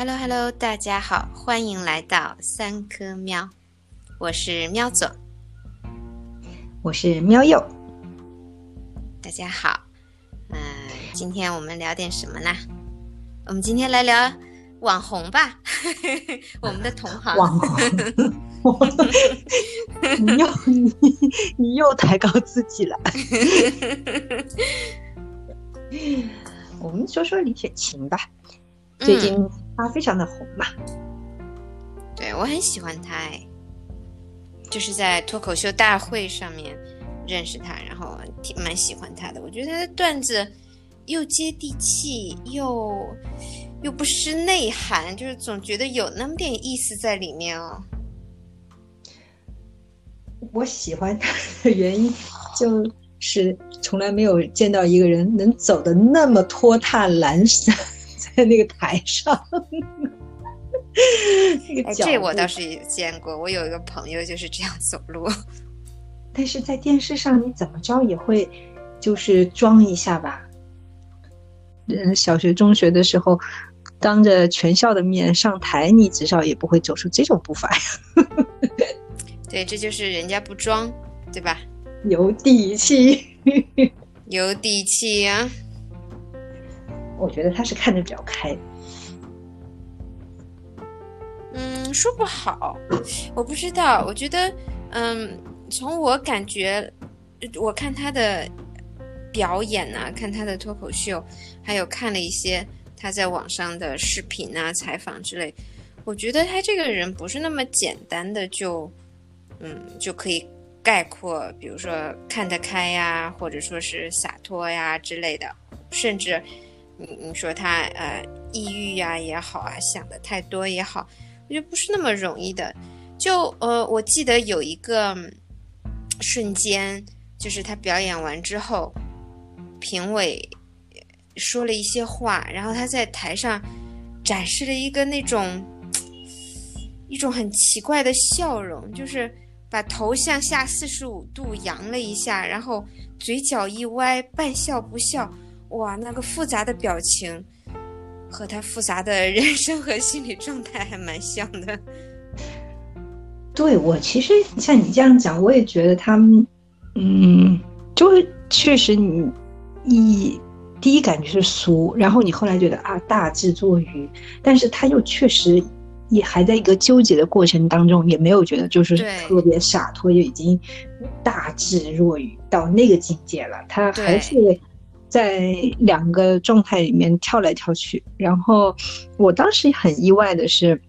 Hello Hello，大家好，欢迎来到三颗喵，我是喵总，我是喵右，大家好。嗯，今天我们聊点什么呢？我们今天来聊网红吧，我们的同行。网红，你又你你又抬高自己了。我们说说李雪琴吧，最近她非常的红嘛。对我很喜欢他，哎，就是在脱口秀大会上面认识他，然后挺蛮喜欢他的。我觉得他的段子又接地气，又又不失内涵，就是总觉得有那么点意思在里面哦。我喜欢他的原因就。是从来没有见到一个人能走的那么拖沓阑珊，在那个台上。哎，这我倒是也见过，我有一个朋友就是这样走路。但是在电视上，你怎么着也会就是装一下吧。嗯，小学、中学的时候，当着全校的面上台，你至少也不会走出这种步伐呀。对，这就是人家不装，对吧？有底气，有底气呀！我觉得他是看得比较开。嗯，说不好，我不知道。我觉得，嗯，从我感觉，我看他的表演啊，看他的脱口秀，还有看了一些他在网上的视频啊、采访之类，我觉得他这个人不是那么简单的就，嗯，就可以。概括，比如说看得开呀，或者说是洒脱呀之类的，甚至你你说他呃抑郁呀也好啊，想的太多也好，我觉得不是那么容易的。就呃，我记得有一个瞬间，就是他表演完之后，评委说了一些话，然后他在台上展示了一个那种一种很奇怪的笑容，就是。把头向下四十五度扬了一下，然后嘴角一歪，半笑不笑。哇，那个复杂的表情，和他复杂的人生和心理状态还蛮像的。对我其实像你这样讲，我也觉得他们，嗯，就是确实你一第一感觉是俗，然后你后来觉得啊大智若愚，但是他又确实。也还在一个纠结的过程当中，也没有觉得就是特别洒脱，就已经大智若愚到那个境界了。他还是在两个状态里面跳来跳去。然后我当时很意外的是，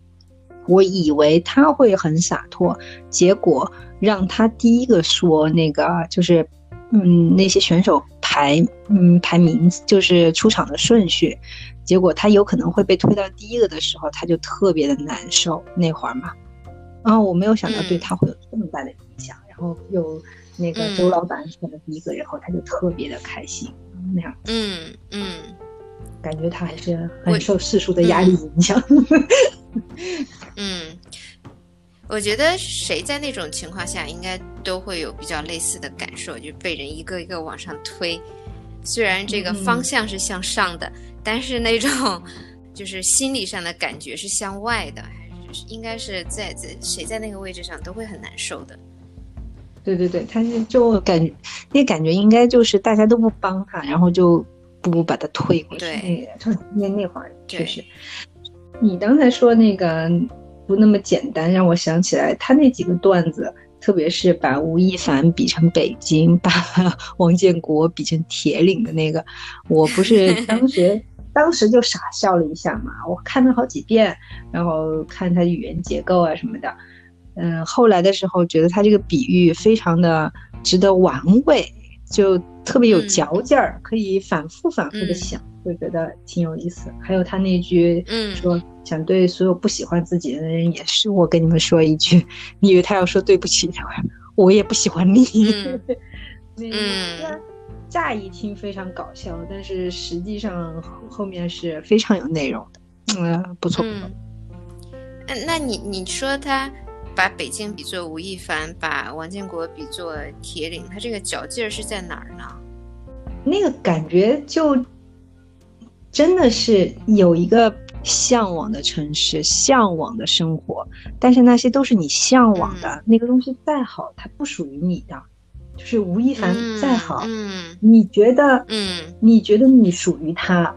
我以为他会很洒脱，结果让他第一个说那个就是嗯那些选手排嗯排名就是出场的顺序。结果他有可能会被推到第一个的时候，他就特别的难受。那会儿嘛，然后我没有想到对他会有这么大的影响。然后有那个周老板选了第一个，然后他就特别的开心那样。嗯嗯，感觉他还是很受世俗的压力影响。嗯，我觉得谁在那种情况下，应该都会有比较类似的感受，就被人一个一个往上推。虽然这个方向是向上的。但是那种，就是心理上的感觉是向外的，还是应该是在在谁在那个位置上都会很难受的。对对对，他是就感觉那感觉应该就是大家都不帮他，然后就不把他推过去。对，那那会儿确实。你刚才说那个不那么简单，让我想起来他那几个段子。特别是把吴亦凡比成北京，把王建国比成铁岭的那个，我不是当时 当时就傻笑了一下嘛。我看了好几遍，然后看他的语言结构啊什么的。嗯，后来的时候觉得他这个比喻非常的值得玩味，就特别有嚼劲儿，可以反复反复的想，就觉得挺有意思。还有他那句，嗯，说。想对所有不喜欢自己的人也是，我跟你们说一句，你以为他要说对不起，我也不喜欢你。嗯，乍一听非常搞笑，但是实际上后面是非常有内容的。嗯，不错。嗯，那你你说他把北京比作吴亦凡，把王建国比作铁岭，他这个脚劲儿是在哪儿呢？那个感觉就真的是有一个。向往的城市、向往的生活，但是那些都是你向往的那个东西，再好，它不属于你的。就是吴亦凡再好，嗯你觉得，嗯你觉得你属于他，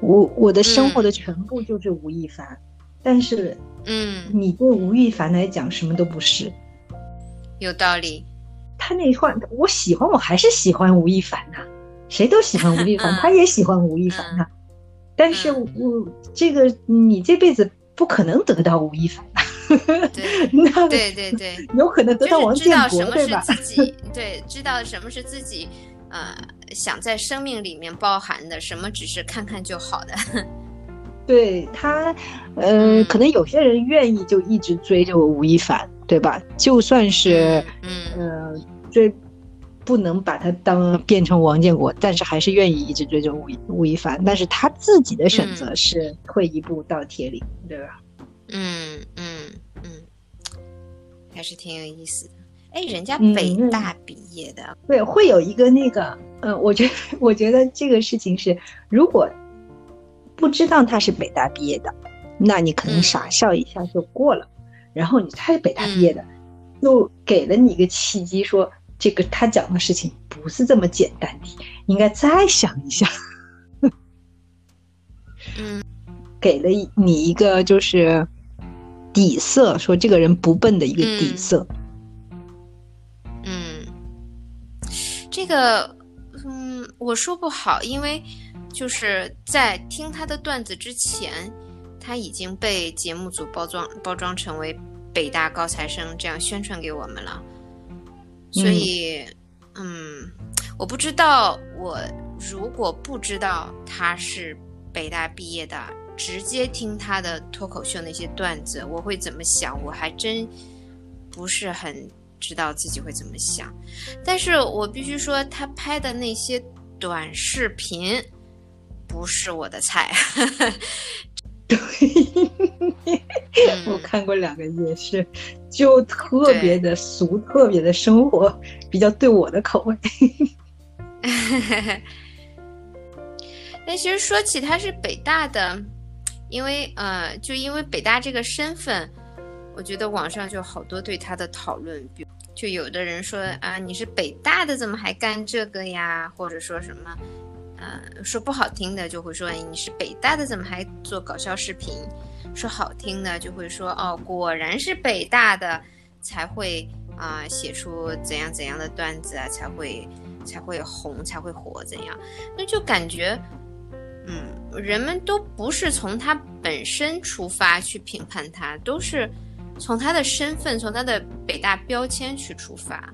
我我的生活的全部就是吴亦凡，但是嗯，你对吴亦凡来讲什么都不是。有道理。他那话，我喜欢，我还是喜欢吴亦凡呐、谁都喜欢吴亦凡，嗯 他也喜欢吴亦凡呐、但是嗯我这个你这辈子不可能得到吴亦凡的，对 那对对对，有可能得到王建国，对吧？自己，对，知道什么是自己，呃，想在生命里面包含的，什么只是看看就好的。对他，呃，嗯可能有些人愿意就一直追着吴亦凡，对吧？就算是嗯呃追，不能把他当变成王建国，但是还是愿意一直追着吴亦吴亦凡。但是他自己的选择是退一步到铁岭，对吧？嗯嗯嗯，还是挺有意思的。哎，人家嗯北嗯大毕业的，对，会有一个那个，呃，我觉得，我觉得这个事情是，如果不知道他是北大毕业的，那你可能嗯傻笑一下就过了。然后你他是北大毕业的，又给了你一个契机说，这个他讲的事情不是这么简单的，应该再想一下。嗯 给了你一个就是底色，说这个人不笨的一个底嗯色。嗯，这个嗯，我说不好，因为就是在听他的段子之前，他已经被节目组包装包装成为北大高材生，这样宣传给我们了。所以，嗯，我不知道，我如果不知道他是北大毕业的，直接听他的脱口秀那些段子，我会怎么想？我还真不是很知道自己会怎么想。但是我必须说，他拍的那些短视频不是我的菜。对我看过两个也是，就特别的俗，特别的生活，比较对我的口味。但其实说起他是北大的，因为呃，就因为北大这个身份，我觉得网上就好多对他的讨论，比就有的人说啊，你是北大的，怎么还干这个呀？或者说什么，呃，说不好听的就会说你是北大的，怎么还做搞笑视频？说好听的就会说哦，果然是北大的才会啊、写出怎样怎样的段子啊，才会才会红，才会火，怎样？那就感觉，嗯，人们都不是从他本身出发去评判他，都是从他的身份，从他的北大标签去出发。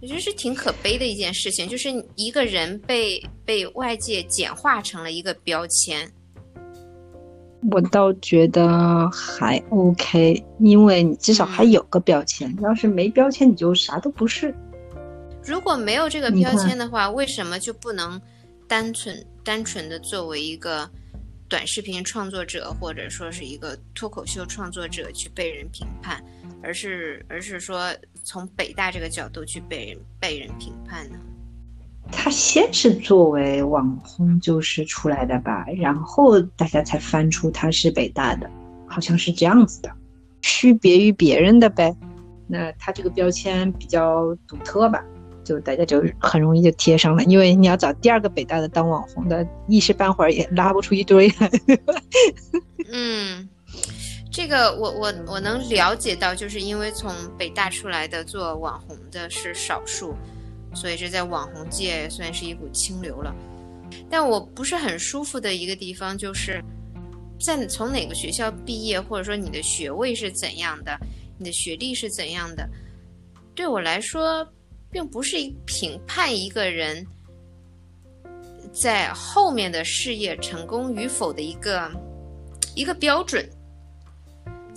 我觉得是挺可悲的一件事情，就是一个人被被外界简化成了一个标签。我倒觉得还 OK，因为你至少还有个标签。要是没标签，你就啥都不是。如果没有这个标签的话，为什么就不能单纯单纯的作为一个短视频创作者，或者说是一个脱口秀创作者去被人评判，而是而是说从北大这个角度去被人被人评判呢？他先是作为网红就是出来的吧，然后大家才翻出他是北大的，好像是这样子的，区别于别人的呗。那他这个标签比较独特吧，就大家就很容易就贴上了。因为你要找第二个北大的当网红的，一时半会儿也拉不出一堆来。嗯，这个我我我能了解到，就是因为从北大出来的做网红的是少数，所以这在网红界算是一股清流了。但我不是很舒服的一个地方，就是在从哪个学校毕业，或者说你的学位是怎样的，你的学历是怎样的，对我来说，并不是一评判一个人在后面的事业成功与否的一个一个标准。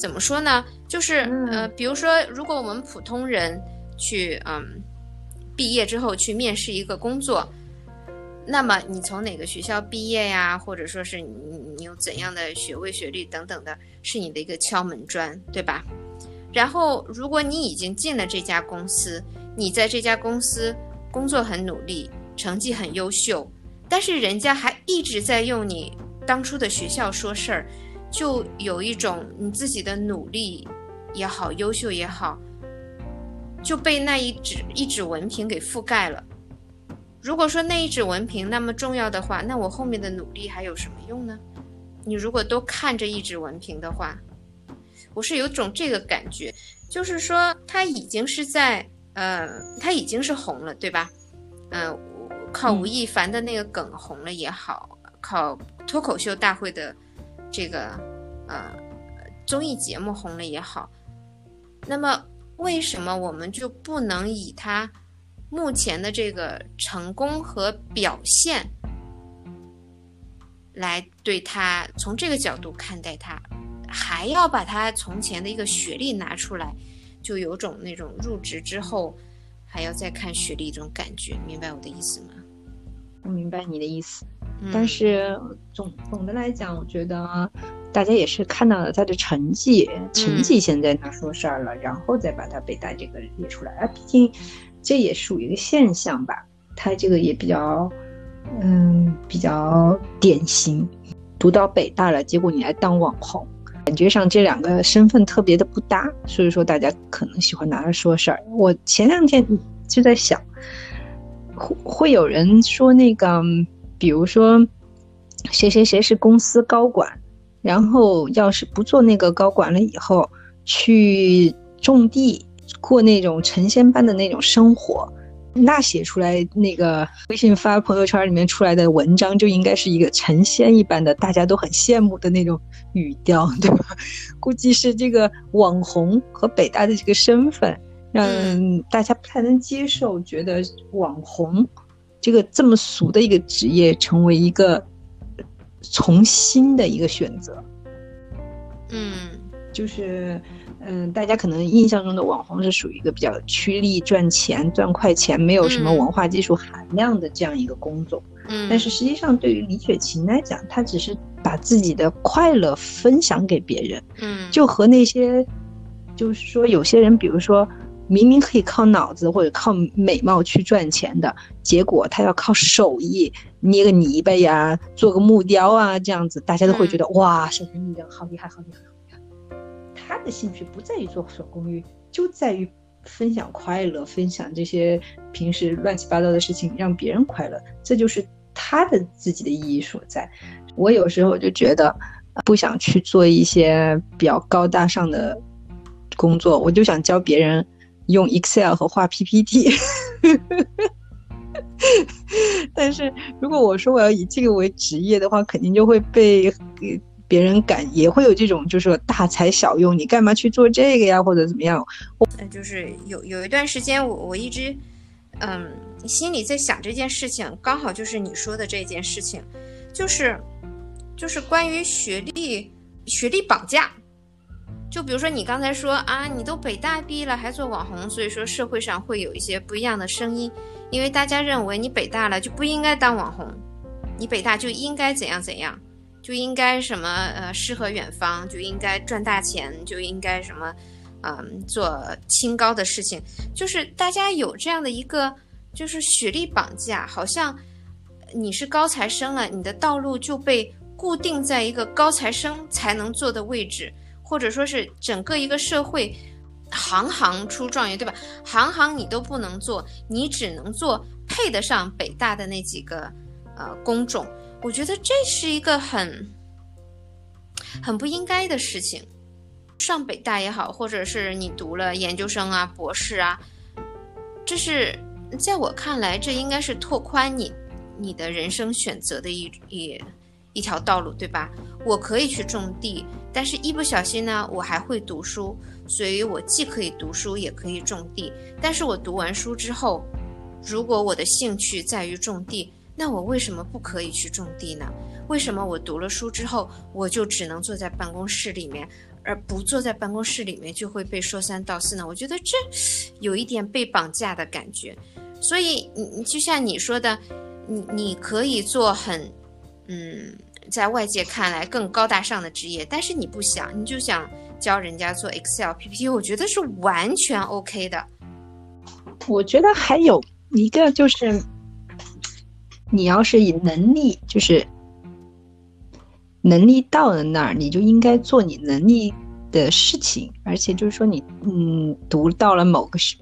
怎么说呢？就是嗯呃，比如说，如果我们普通人去嗯毕业之后去面试一个工作，那么你从哪个学校毕业呀，或者说是你你有怎样的学位、学历等等的，是你的一个敲门砖，对吧？然后，如果你已经进了这家公司，你在这家公司工作很努力，成绩很优秀，但是人家还一直在用你当初的学校说事儿，就有一种你自己的努力也好，优秀也好，就被那一纸一纸文凭给覆盖了。如果说那一纸文凭那么重要的话，那我后面的努力还有什么用呢？你如果都看着一纸文凭的话，我是有种这个感觉，就是说他已经是在呃，他已经是红了，对吧？嗯，靠吴亦凡的那个梗红了也好，靠脱口秀大会的这个呃综艺节目红了也好，那么为什么我们就不能以他目前的这个成功和表现？来对他从这个角度看待他，还要把他从前的一个学历拿出来，就有种那种入职之后还要再看学历这种感觉，明白我的意思吗？我明白你的意思，但是总总的来讲，我觉得大家也是看到了他的成绩，成绩现在他说事儿了，然后再把他北大这个列出来，啊，毕竟这也属于一个现象吧，他这个也比较。嗯，比较典型，读到北大了，结果你来当网红，感觉上这两个身份特别的不搭，所以说大家可能喜欢拿来说事儿。我前两天就在想，会会有人说那个，比如说谁谁谁是公司高管，然后要是不做那个高管了以后，去种地，过那种成仙般的那种生活。那写出来那个微信发朋友圈里面出来的文章，就应该是一个成仙一般的，大家都很羡慕的那种语调，对吧？估计是这个网红和北大的这个身份，让大家不太能接受，觉得网红这个这么俗的一个职业，成为一个从新的一个选择。嗯，就是。嗯，大家可能印象中的网红是属于一个比较趋利赚钱、赚快钱，没有什么文化技术含量的这样一个工作。嗯，但是实际上对于李雪琴来讲，她只是把自己的快乐分享给别人。嗯，就和那些，就是说有些人，比如说明明可以靠脑子或者靠美貌去赚钱的，结果他要靠手艺捏个泥巴呀、做个木雕啊这样子，大家都会觉得哇，小陈你这好厉害，好厉害。他的兴趣不在于做手工艺，就在于分享快乐，分享这些平时乱七八糟的事情，让别人快乐，这就是他的自己的意义所在。我有时候就觉得，不想去做一些比较高大上的工作，我就想教别人用 Excel 和画 PPT。但是如果我说我要以这个为职业的话，肯定就会被。别人感也会有这种，就是说大材小用，你干嘛去做这个呀，或者怎么样？我，就是有有一段时间，我我一直，嗯，心里在想这件事情，刚好就是你说的这件事情，就是，就是关于学历学历绑架。就比如说你刚才说啊，你都北大毕业了还做网红，所以说社会上会有一些不一样的声音，因为大家认为你北大了就不应该当网红，你北大就应该怎样怎样。就应该什么呃诗和远方，就应该赚大钱，就应该什么，嗯，做清高的事情。就是大家有这样的一个，就是学历绑架，好像你是高材生了，你的道路就被固定在一个高材生才能做的位置，或者说是整个一个社会，行行出状元，对吧？行行你都不能做，你只能做配得上北大的那几个呃工种。我觉得这是一个很很不应该的事情。上北大也好，或者是你读了研究生啊、博士啊，这是在我看来，这应该是拓宽你你的人生选择的一一一条道路，对吧？我可以去种地，但是一不小心呢，我还会读书，所以我既可以读书，也可以种地。但是我读完书之后，如果我的兴趣在于种地，那我为什么不可以去种地呢？为什么我读了书之后，我就只能坐在办公室里面，而不坐在办公室里面就会被说三道四呢？我觉得这有一点被绑架的感觉。所以，你就像你说的，你你可以做很，嗯，在外界看来更高大上的职业，但是你不想，你就想教人家做 Excel、PPT，我觉得是完全 OK 的。我觉得还有一个就是。你要是以能力，就是能力到了那儿，你就应该做你能力的事情，而且就是说你嗯读到了某个学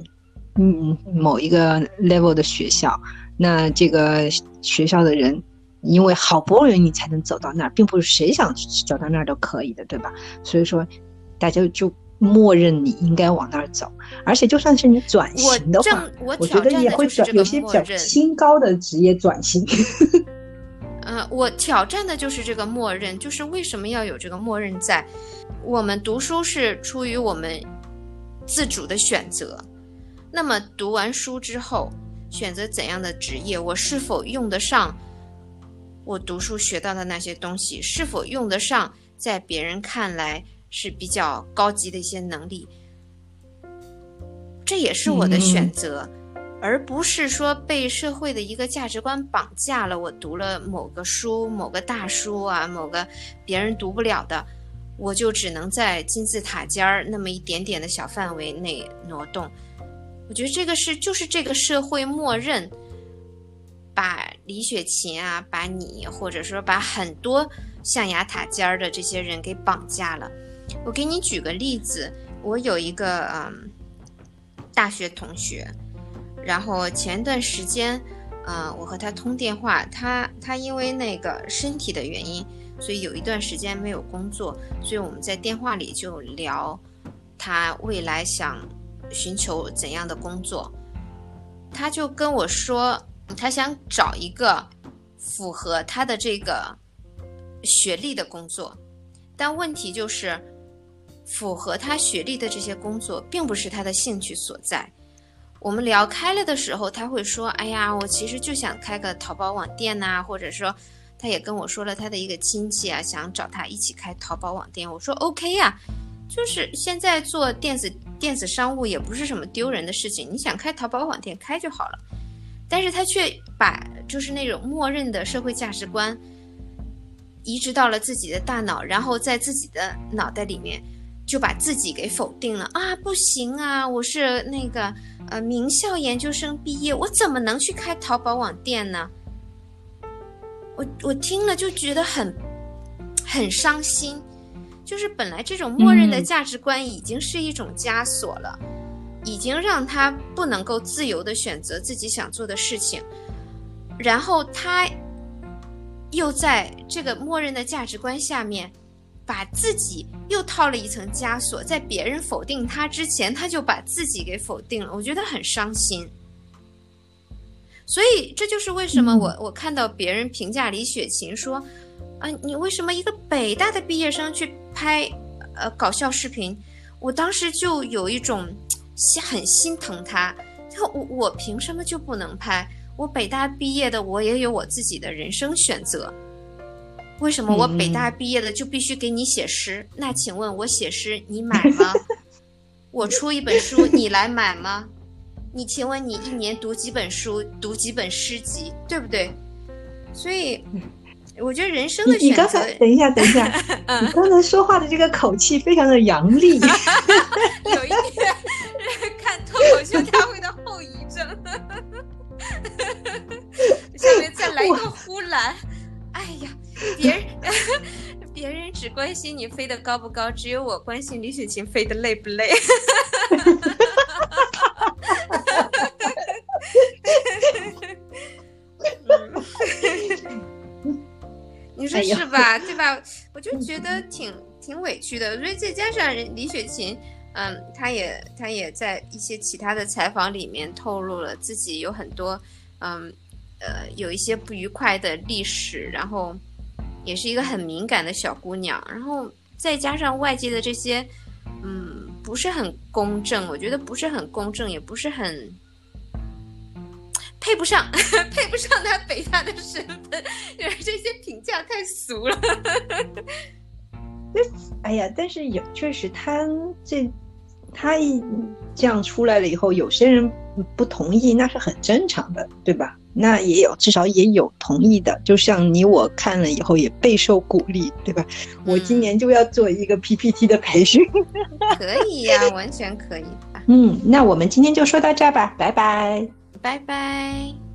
嗯某一个 level 的学校，那这个学校的人。因为好不容易你才能走到那儿，并不是谁想走到那儿都可以的，对吧？所以说，大家就默认你应该往那儿走，而且就算是你转型的话，我觉得也会转有些比较新高的职业转型。呃，我挑战的就是这个默认，就是为什么要有这个默认在？我们读书是出于我们自主的选择，那么读完书之后，选择怎样的职业，我是否用得上？我读书学到的那些东西是否用得上，在别人看来是比较高级的一些能力，这也是我的选择，而不是说被社会的一个价值观绑架了。我读了某个书、某个大书啊，某个别人读不了的，我就只能在金字塔尖儿那么一点点的小范围内挪动。我觉得这个是就是这个社会默认。把李雪琴啊，把你或者说把很多象牙塔尖儿的这些人给绑架了。我给你举个例子，我有一个嗯大学同学，然后前段时间，嗯，我和他通电话，他他因为那个身体的原因，所以有一段时间没有工作，所以我们在电话里就聊他未来想寻求怎样的工作，他就跟我说。他想找一个符合他的这个学历的工作，但问题就是，符合他学历的这些工作并不是他的兴趣所在。我们聊开了的时候，他会说：“哎呀，我其实就想开个淘宝网店呐。”或者说，他也跟我说了他的一个亲戚啊，想找他一起开淘宝网店。我说：“OK 呀，就是现在做电子电子商务也不是什么丢人的事情，你想开淘宝网店开就好了。”但是他却把就是那种默认的社会价值观移植到了自己的大脑，然后在自己的脑袋里面就把自己给否定了啊！不行啊，我是那个呃名校研究生毕业，我怎么能去开淘宝网店呢？我我听了就觉得很很伤心，就是本来这种默认的价值观已经是一种枷锁了。已经让他不能够自由的选择自己想做的事情，然后他又在这个默认的价值观下面，把自己又套了一层枷锁，在别人否定他之前，他就把自己给否定了，我觉得很伤心。所以这就是为什么我我看到别人评价李雪琴说，啊，你为什么一个北大的毕业生去拍呃搞笑视频？我当时就有一种。心很心疼他，就我我凭什么就不能拍？我北大毕业的，我也有我自己的人生选择。为什么我北大毕业的就必须给你写诗？那请问我写诗你买吗？我出一本书你来买吗？你请问你一年读几本书？读几本诗集？对不对？所以。我觉得人生的选择。你刚才等一下，等一下，你刚才说话的这个口气非常的阳历，有一点 看脱口秀大会的后遗症。下面再来一个呼兰，哎呀，别人 别人只关心你飞得高不高，只有我关心李雪琴飞得累不累。是吧？对吧？我就觉得挺挺委屈的。所以再加上李雪琴，嗯，她也她也在一些其他的采访里面透露了自己有很多，嗯，呃，有一些不愉快的历史，然后也是一个很敏感的小姑娘。然后再加上外界的这些，嗯，不是很公正，我觉得不是很公正，也不是很。配不上，配不上他北大的身份，因为这些评价太俗了。哎呀，但是有确实，他这他一这样出来了以后，有些人不同意，那是很正常的，对吧？那也有，至少也有同意的。就像你我看了以后，也备受鼓励，对吧？我今年就要做一个 PPT 的培训。可以呀，完全可以。嗯，那我们今天就说到这儿吧，拜拜。拜拜。